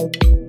It